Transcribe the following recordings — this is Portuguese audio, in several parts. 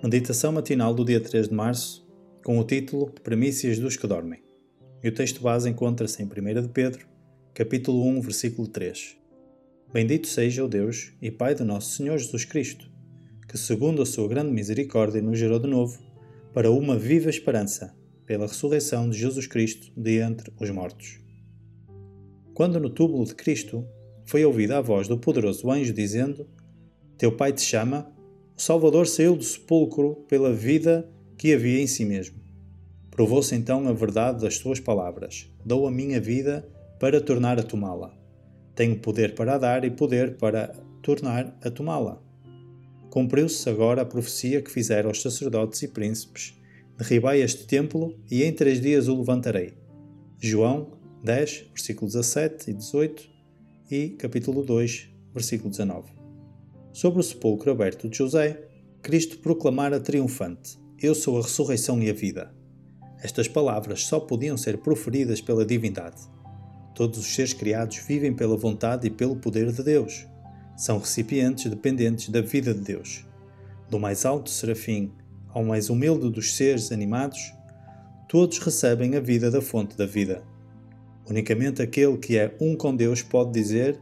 Meditação matinal do dia 3 de março, com o título Premissas dos que dormem. E o texto base encontra-se em 1 de Pedro, capítulo 1, versículo 3. Bendito seja o Deus e Pai de nosso Senhor Jesus Cristo, que segundo a sua grande misericórdia nos gerou de novo para uma viva esperança, pela ressurreição de Jesus Cristo de entre os mortos. Quando no túmulo de Cristo foi ouvida a voz do poderoso anjo dizendo: Teu Pai te chama o Salvador saiu do sepulcro pela vida que havia em si mesmo. Provou-se então a verdade das suas palavras: Dou a minha vida para tornar a tomá-la. Tenho poder para dar e poder para tornar a tomá-la. Cumpriu-se agora a profecia que fizeram os sacerdotes e príncipes: Derribai este templo e em três dias o levantarei. João 10, versículos 17 e 18 e capítulo 2, versículo 19 sobre o sepulcro aberto de José, Cristo proclamara triunfante: Eu sou a ressurreição e a vida. Estas palavras só podiam ser proferidas pela divindade. Todos os seres criados vivem pela vontade e pelo poder de Deus. São recipientes dependentes da vida de Deus. Do mais alto serafim ao mais humilde dos seres animados, todos recebem a vida da fonte da vida. Unicamente aquele que é um com Deus pode dizer: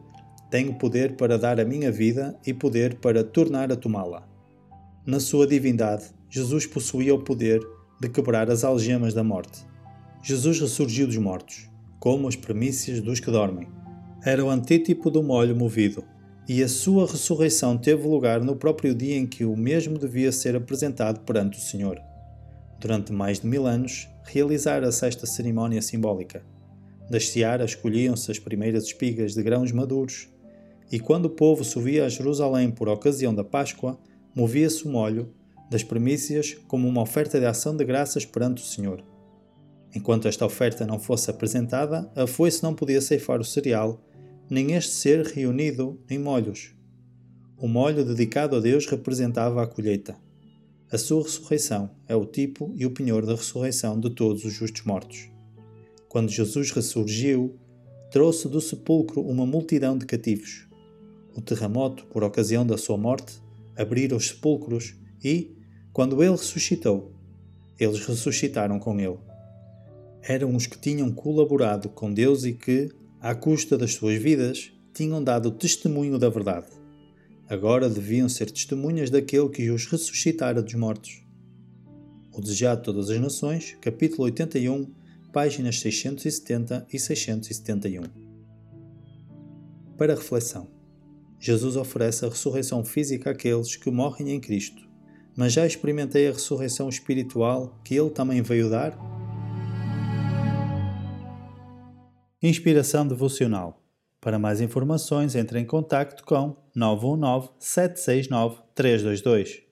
tenho poder para dar a minha vida e poder para tornar a tomá-la. Na sua divindade, Jesus possuía o poder de quebrar as algemas da morte. Jesus ressurgiu dos mortos, como as premissas dos que dormem. Era o antítipo do molho movido, e a sua ressurreição teve lugar no próprio dia em que o mesmo devia ser apresentado perante o Senhor. Durante mais de mil anos, realizara-se esta cerimónia simbólica. Das searas colhiam-se as primeiras espigas de grãos maduros e quando o povo subia a Jerusalém por ocasião da Páscoa, movia-se o molho das primícias como uma oferta de ação de graças perante o Senhor. Enquanto esta oferta não fosse apresentada, a foice não podia ceifar o cereal, nem este ser reunido em molhos. O molho dedicado a Deus representava a colheita. A sua ressurreição é o tipo e o penhor da ressurreição de todos os justos mortos. Quando Jesus ressurgiu, trouxe do sepulcro uma multidão de cativos, o terremoto, por ocasião da sua morte, abriram os sepulcros e, quando ele ressuscitou, eles ressuscitaram com ele. Eram os que tinham colaborado com Deus e que, à custa das suas vidas, tinham dado testemunho da verdade. Agora deviam ser testemunhas daquele que os ressuscitara dos mortos. O Desejado de Todas as Nações, capítulo 81, páginas 670 e 671. Para reflexão. Jesus oferece a ressurreição física àqueles que morrem em Cristo, mas já experimentei a ressurreição espiritual que Ele também veio dar? Inspiração Devocional. Para mais informações, entre em contato com 919 769 322.